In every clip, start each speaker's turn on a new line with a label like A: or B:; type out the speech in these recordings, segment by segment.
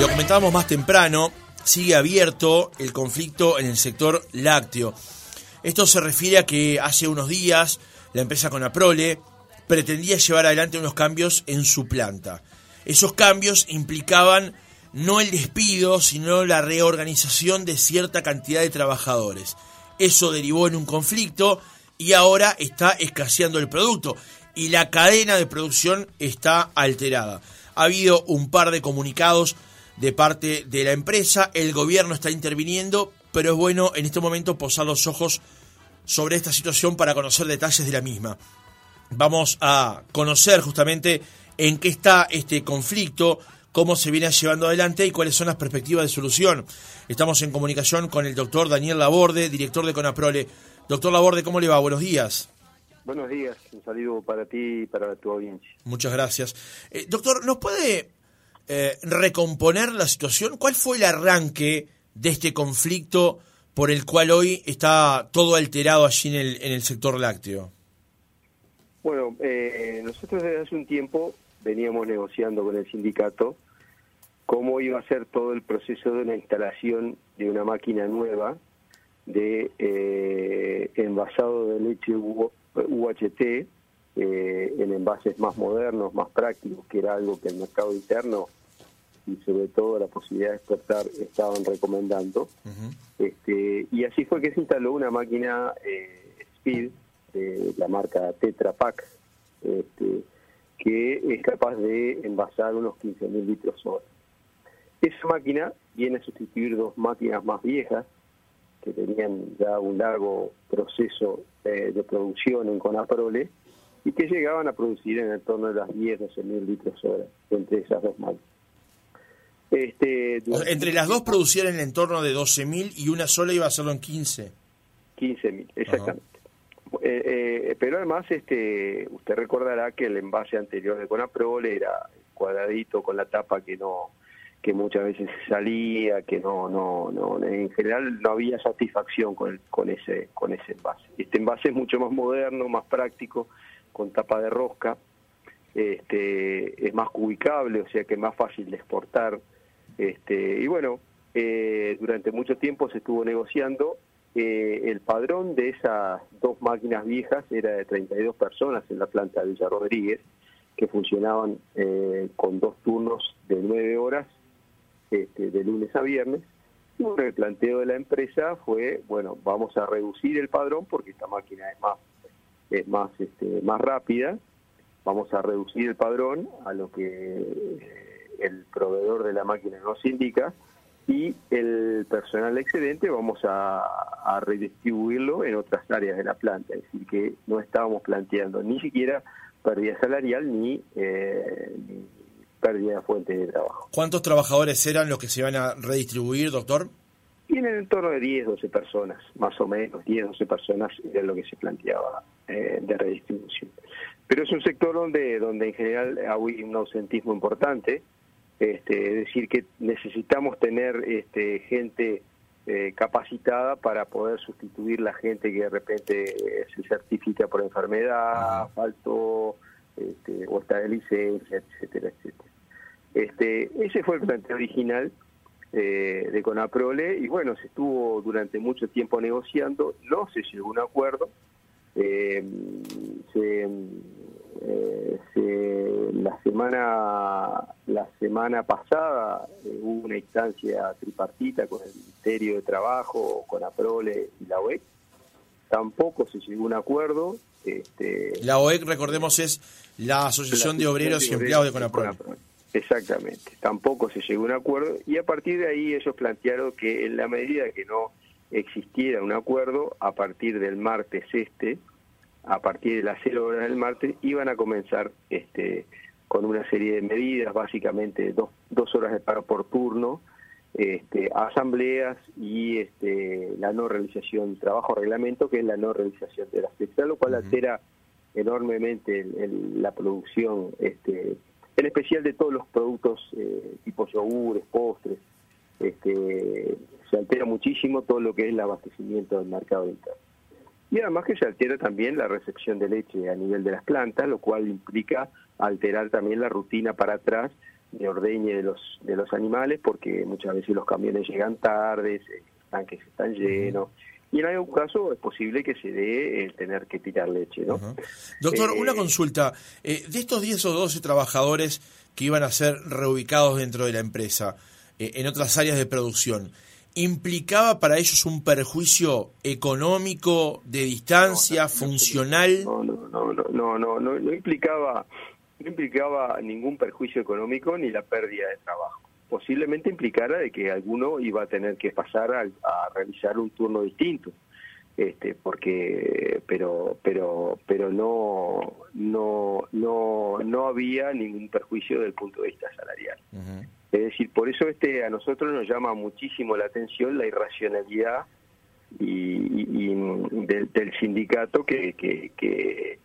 A: Lo comentábamos más temprano, sigue abierto el conflicto en el sector lácteo. Esto se refiere a que hace unos días la empresa Conaprole pretendía llevar adelante unos cambios en su planta. Esos cambios implicaban no el despido, sino la reorganización de cierta cantidad de trabajadores. Eso derivó en un conflicto y ahora está escaseando el producto y la cadena de producción está alterada. Ha habido un par de comunicados de parte de la empresa, el gobierno está interviniendo, pero es bueno en este momento posar los ojos sobre esta situación para conocer detalles de la misma. Vamos a conocer justamente en qué está este conflicto, cómo se viene llevando adelante y cuáles son las perspectivas de solución. Estamos en comunicación con el doctor Daniel Laborde, director de Conaprole. Doctor Laborde, ¿cómo le va? Buenos días.
B: Buenos días, un saludo para ti y para tu audiencia.
A: Muchas gracias. Eh, doctor, ¿nos puede eh, recomponer la situación? ¿Cuál fue el arranque de este conflicto por el cual hoy está todo alterado allí en el, en el sector lácteo?
B: Bueno, eh, nosotros desde hace un tiempo veníamos negociando con el sindicato cómo iba a ser todo el proceso de una instalación de una máquina nueva de eh, envasado de leche UHT eh, en envases más modernos, más prácticos, que era algo que el mercado interno y sobre todo la posibilidad de exportar estaban recomendando. este, y así fue que se instaló una máquina eh, Speed de la marca Tetra Pak, este, que es capaz de envasar unos 15.000 litros hora. Esa máquina viene a sustituir dos máquinas más viejas que tenían ya un largo proceso eh, de producción en Conaprole y que llegaban a producir en el torno de las 10, 12 mil litros hora entre esas dos máquinas.
A: Este, entre las dos producían en el entorno de 12.000 y una sola iba a hacerlo en 15.
B: 15.000, exactamente. Eh, eh, pero además, este, usted recordará que el envase anterior de Conaprol era cuadradito con la tapa que no que muchas veces salía, que no, no, no, en general no había satisfacción con, con ese, con ese envase. Este envase es mucho más moderno, más práctico, con tapa de rosca, este, es más ubicable, o sea que es más fácil de exportar, este, y bueno, eh, durante mucho tiempo se estuvo negociando. Eh, el padrón de esas dos máquinas viejas era de 32 personas en la planta de Villa Rodríguez, que funcionaban eh, con dos turnos de nueve horas, este, de lunes a viernes. Y bueno, el planteo de la empresa fue, bueno, vamos a reducir el padrón porque esta máquina es más, es más, este, más rápida. Vamos a reducir el padrón a lo que el proveedor de la máquina nos indica y el personal excedente vamos a, redistribuirlo en otras áreas de la planta, es decir, que no estábamos planteando ni siquiera pérdida salarial ni, eh, pérdida de fuente de trabajo.
A: ¿Cuántos trabajadores eran los que se iban a redistribuir, doctor?
B: Y en el entorno de 10, 12 personas, más o menos, 10, 12 personas era lo que se planteaba eh, de redistribución. Pero es un sector donde, donde en general hay un ausentismo importante, este, es decir, que necesitamos tener este, gente eh, capacitada para poder sustituir la gente que de repente se certifica por enfermedad, faltó este, o está de licencia, etcétera, etcétera. Este, ese fue el planteo original eh, de Conaprole y bueno, se estuvo durante mucho tiempo negociando, no se llegó a un acuerdo, eh, se eh, la semana la semana pasada eh, hubo una instancia tripartita con el Ministerio de Trabajo, con APROLE y la OEC. Tampoco se llegó a un acuerdo. Este,
A: la OEC, recordemos, es la Asociación de Obreros y Empleados de Conaprole.
B: Exactamente. Tampoco se llegó a un acuerdo y a partir de ahí ellos plantearon que en la medida que no existiera un acuerdo, a partir del martes este, a partir de las 0 horas del martes, iban a comenzar este, con una serie de medidas, básicamente dos, dos horas de paro por turno, este, asambleas y este, la no realización, trabajo reglamento, que es la no realización de la fiesta, lo cual altera enormemente la producción, este, en especial de todos los productos eh, tipo yogures, postres, este, se altera muchísimo todo lo que es el abastecimiento del mercado interno. Y además que se altera también la recepción de leche a nivel de las plantas, lo cual implica alterar también la rutina para atrás de ordeñe de los de los animales porque muchas veces los camiones llegan tarde, los tanques están llenos. Y en algún caso es posible que se dé el tener que tirar leche, ¿no?
A: Doctor, una eh, consulta. Eh, de estos 10 o 12 trabajadores que iban a ser reubicados dentro de la empresa, eh, en otras áreas de producción, ¿implicaba para ellos un perjuicio económico, de distancia, funcional?
B: No, no, no, no, no, no, no implicaba no implicaba ningún perjuicio económico ni la pérdida de trabajo. Posiblemente implicara de que alguno iba a tener que pasar a, realizar un turno distinto, este, porque, pero, pero, pero no, no, no, no había ningún perjuicio desde el punto de vista salarial. Es decir, por eso este a nosotros nos llama muchísimo la atención la irracionalidad y, del, del, sindicato que, que, que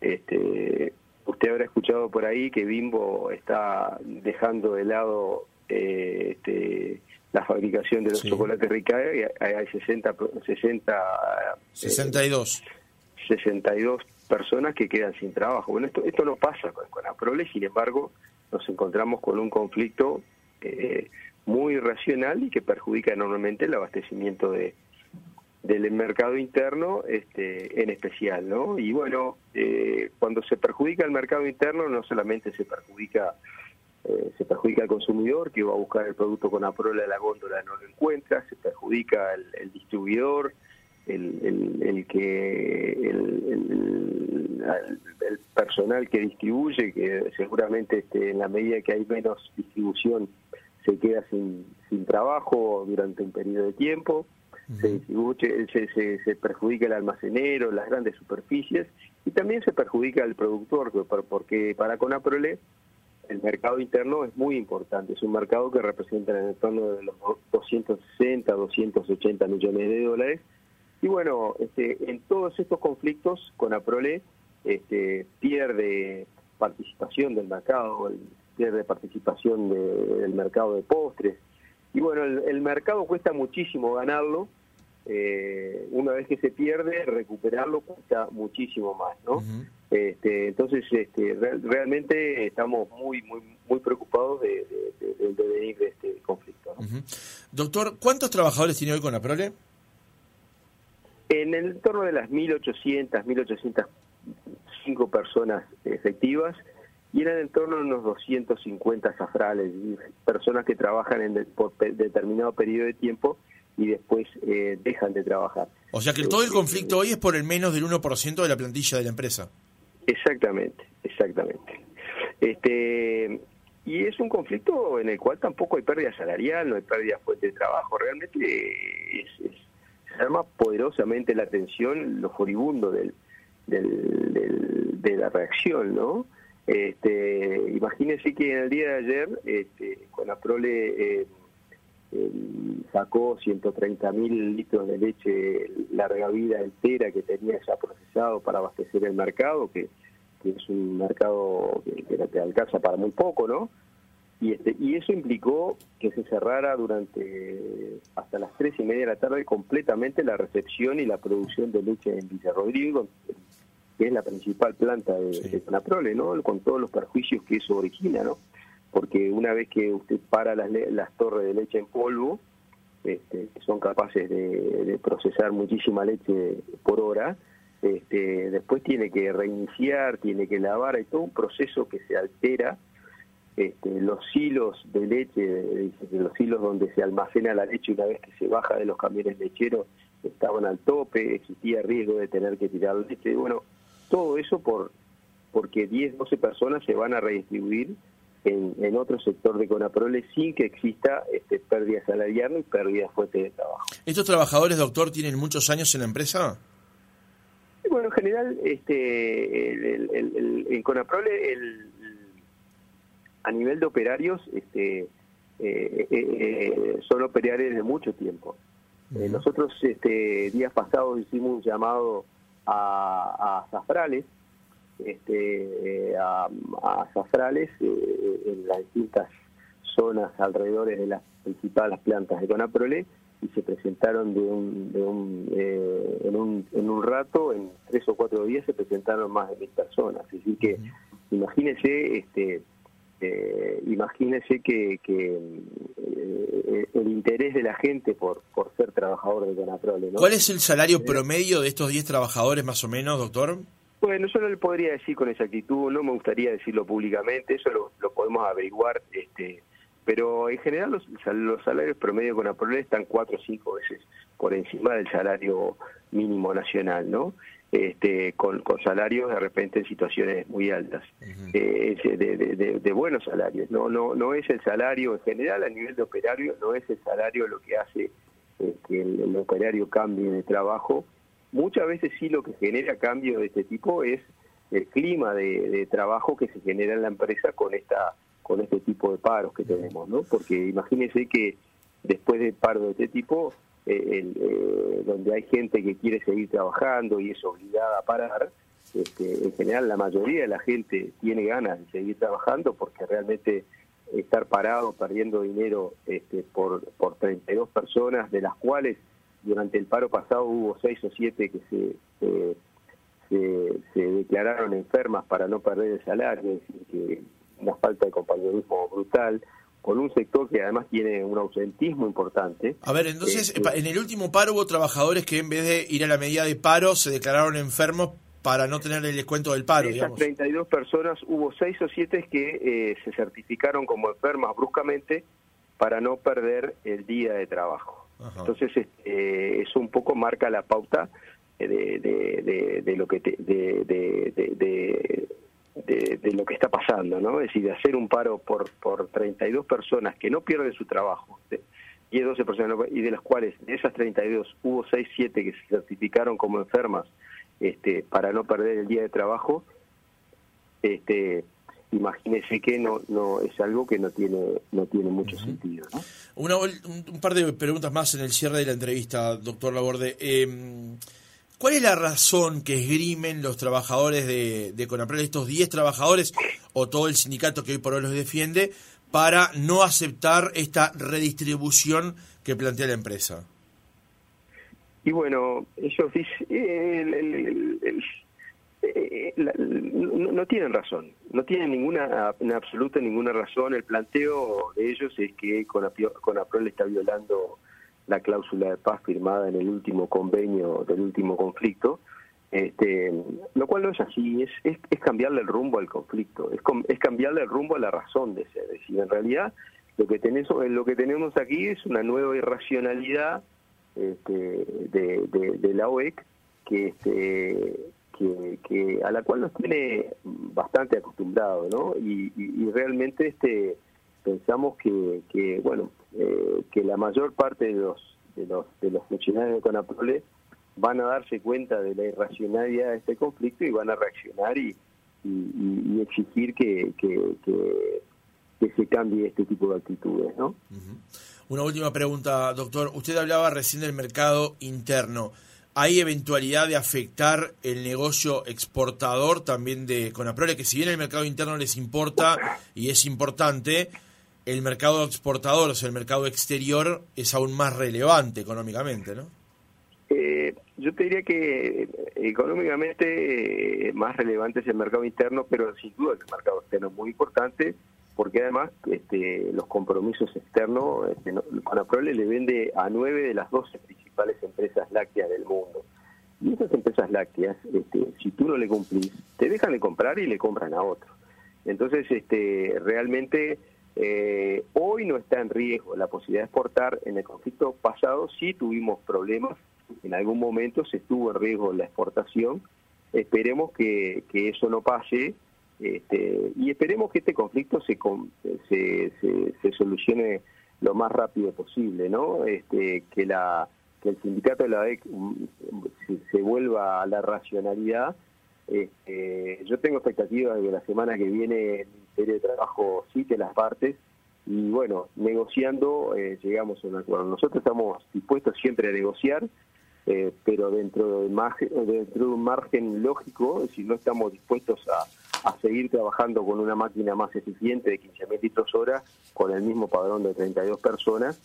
B: este, Usted habrá escuchado por ahí que Bimbo está dejando de lado eh, este, la fabricación de los chocolates Ricae. Hay 60, 60
A: 62.
B: 62 personas que quedan sin trabajo. Bueno, esto, esto no pasa con, con Aprole, sin embargo, nos encontramos con un conflicto eh, muy racional y que perjudica enormemente el abastecimiento de, del mercado interno este, en especial, ¿no? Y bueno, eh, cuando se perjudica el mercado interno no solamente se perjudica eh, se perjudica al consumidor que va a buscar el producto con aprola de la góndola no lo encuentra, se perjudica el, distribuidor, el, el, que el, el, personal que distribuye, que seguramente este, en la medida que hay menos distribución se queda sin, sin trabajo durante un periodo de tiempo se, se, perjudica el almacenero, las grandes superficies y también se perjudica al productor, porque para Conaprole el mercado interno es muy importante, es un mercado que representa en el torno de los 260, 280 millones de dólares. Y bueno, este, en todos estos conflictos, Conaprole este, pierde participación del mercado, pierde participación del mercado de postres. Y bueno, el mercado cuesta muchísimo ganarlo eh, una vez que se pierde, recuperarlo cuesta muchísimo más, ¿no? este, entonces, este, realmente estamos muy, muy, muy preocupados de, del devenir de este conflicto.
A: Doctor, ¿cuántos trabajadores tiene hoy con Aprole?
B: En el entorno de las 1.800, 1.805 personas efectivas y en el entorno de unos 250 zafrales, personas que trabajan en por determinado periodo de tiempo y después eh, dejan de trabajar.
A: O sea que todo el conflicto hoy es por el menos del 1% de la plantilla de la empresa.
B: Exactamente, exactamente. Este, y es un conflicto en el cual tampoco hay pérdida salarial, no hay pérdida fuente de trabajo, realmente es, se llama poderosamente la atención, lo furibundo del, del, de la reacción, ¿no? Este, imagínense que en el día de ayer, este, con la prole... Eh, sacó 130 mil litros de leche larga vida entera que tenía ya procesado para abastecer el mercado, que, es un mercado que, que, te alcanza para muy poco, ¿no? Y, este, y eso implicó que se cerrara durante hasta las tres y media de la tarde completamente la recepción y la producción de leche en Villa Rodrigo, que es la principal planta de, sí. ¿no? Con todos los perjuicios que eso origina, ¿no? porque una vez que usted para las, las torres de leche en polvo, este, que son capaces de, procesar muchísima leche por hora, este, después tiene que reiniciar, tiene que lavar, hay todo un proceso que se altera. Este, los hilos de leche, los hilos donde se almacena la leche una vez que se baja de los camiones lecheros, estaban al tope, existía riesgo de tener que tirar leche. Bueno, todo eso por porque 10, 12 personas se van a redistribuir en, otro sector de Conaprole sin que exista este, pérdida salarial y pérdida fuerte de trabajo.
A: ¿Estos trabajadores, doctor, tienen muchos años en la empresa?
B: Bueno, en general, este, en Conaprole, el, a nivel de operarios, este, eh, eh, eh, son operarios de mucho tiempo. nosotros, este, días pasados, hicimos un llamado a, a Zafrales, este, a, a Zafrales eh, en las distintas zonas alrededor de las principales plantas de Conaprole y se presentaron de un, de un, eh, en, un, en un rato, en tres o cuatro días se presentaron más de mil personas. Decir que, imagínense este, eh, imagínese que, eh, el interés de la gente por, por ser trabajador de Conaprole.
A: ¿Cuál es el salario promedio de estos 10 trabajadores más o menos, doctor?
B: Bueno, yo no le podría decir con exactitud, no me gustaría decirlo públicamente, eso lo, lo podemos averiguar, este, pero en general los, los salarios promedio con Conaprole están cuatro o cinco veces por encima del salario mínimo nacional, ¿no? Este, con, con, salarios de repente en situaciones muy altas, eh, de, de, buenos salarios. No, no, no es el salario en general a nivel de operario, no es el salario lo que hace eh, que el, operario cambie de trabajo. Muchas veces sí lo que genera cambio de este tipo es el clima de, trabajo que se genera en la empresa con esta con este tipo de paros que tenemos, ¿no? Porque imagínense que después de paro de este tipo eh, donde hay gente que quiere seguir trabajando y es obligada a parar, este, en general la mayoría de la gente tiene ganas de seguir trabajando porque realmente estar parado perdiendo dinero este, por, por 32 personas, de las cuales durante el paro pasado hubo 6 o 7 que se, se, declararon enfermas para no perder el salario, es una falta de compañerismo brutal con un sector que además tiene un ausentismo importante.
A: A ver, entonces, este, en el último paro hubo trabajadores que en vez de ir a la medida de paro se declararon enfermos para no tener el descuento del paro.
B: De esas 32 personas, hubo 6 o 7 que eh, se certificaron como enfermas bruscamente para no perder el día de trabajo. Entonces, este, eso un poco marca la pauta de, de, de, lo que te, de, de, lo que está pasando, ¿no? Es decir, de hacer un paro por, por 32 personas que no pierden su trabajo, de, 10, 12 personas, y de las cuales, de esas 32, hubo 6, 7 que se certificaron como enfermas este, para no perder el día de trabajo, este, imagínese que no no es algo que no tiene no tiene mucho sentido ¿no?
A: un, par de preguntas más en el cierre de la entrevista doctor Laborde eh, ¿Cuál es la razón que esgrimen los trabajadores de, de estos 10 trabajadores o todo el sindicato que hoy por hoy los defiende, para no aceptar esta redistribución que plantea la empresa?
B: Y bueno, ellos eh, no, tienen razón, no tienen ninguna, en absoluto ninguna razón. El planteo de ellos es que Conaprol está violando la cláusula de paz firmada en el último convenio del último conflicto, este, lo cual no es así, es, es, cambiarle el rumbo al conflicto, es, es cambiarle el rumbo a la razón de ser. Es decir, en realidad lo que tenemos, lo que tenemos aquí es una nueva irracionalidad este, de, la OEC que, este, que, a la cual nos tiene bastante acostumbrados, ¿no? Y, y realmente este pensamos que, que bueno, eh, que la mayor parte de los, de los, de los funcionarios de Conaprole van a darse cuenta de la irracionalidad de este conflicto y van a reaccionar y, exigir que, que, que, se cambie este tipo de actitudes, ¿no?
A: Una última pregunta, doctor. Usted hablaba recién del mercado interno. ¿Hay eventualidad de afectar el negocio exportador también de Conaprole? Que si bien el mercado interno les importa y es importante, el mercado exportador, o sea, el mercado exterior, es aún más relevante económicamente, ¿no?
B: Eh, yo te diría que eh, económicamente eh, más relevante es el mercado interno, pero sin duda el mercado externo es muy importante, porque además este, los compromisos externos, este, Conaprole le vende a nueve de las doce principales empresas lácteas del mundo. Y esas empresas lácteas, este, si tú no le cumplís, te dejan de comprar y le compran a otro. Entonces, este, realmente eh, hoy no está en riesgo la posibilidad de exportar. En el conflicto pasado sí tuvimos problemas. En algún momento se estuvo en riesgo la exportación. Esperemos que, eso no pase este, y esperemos que este conflicto se, se, se, solucione lo más rápido posible, ¿no? Este, que la que el sindicato de la DEC mm, se, vuelva a la racionalidad. Este, yo tengo expectativas de que la semana que viene de Trabajo cite las partes y bueno, negociando eh, llegamos a un acuerdo. Nosotros estamos dispuestos siempre a negociar, eh, pero dentro de, un margen lógico, si no estamos dispuestos a, a seguir trabajando con una máquina más eficiente de 15.000 litros hora, con el mismo padrón de 32 personas,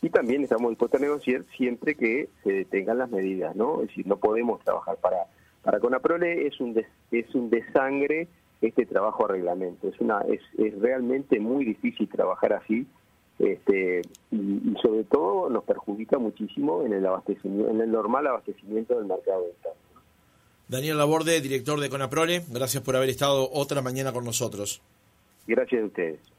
B: y también estamos dispuestos a negociar siempre que se detengan las medidas, ¿no? Es decir, no podemos trabajar para para Conaprole es un es un desangre este trabajo a reglamento. Es, una, es, es realmente muy difícil trabajar así este, y, sobre todo nos perjudica muchísimo en el abastecimiento, en el normal abastecimiento del mercado interno.
A: Daniel Laborde, director de Conaprole, gracias por haber estado otra mañana con nosotros.
B: Gracias a ustedes.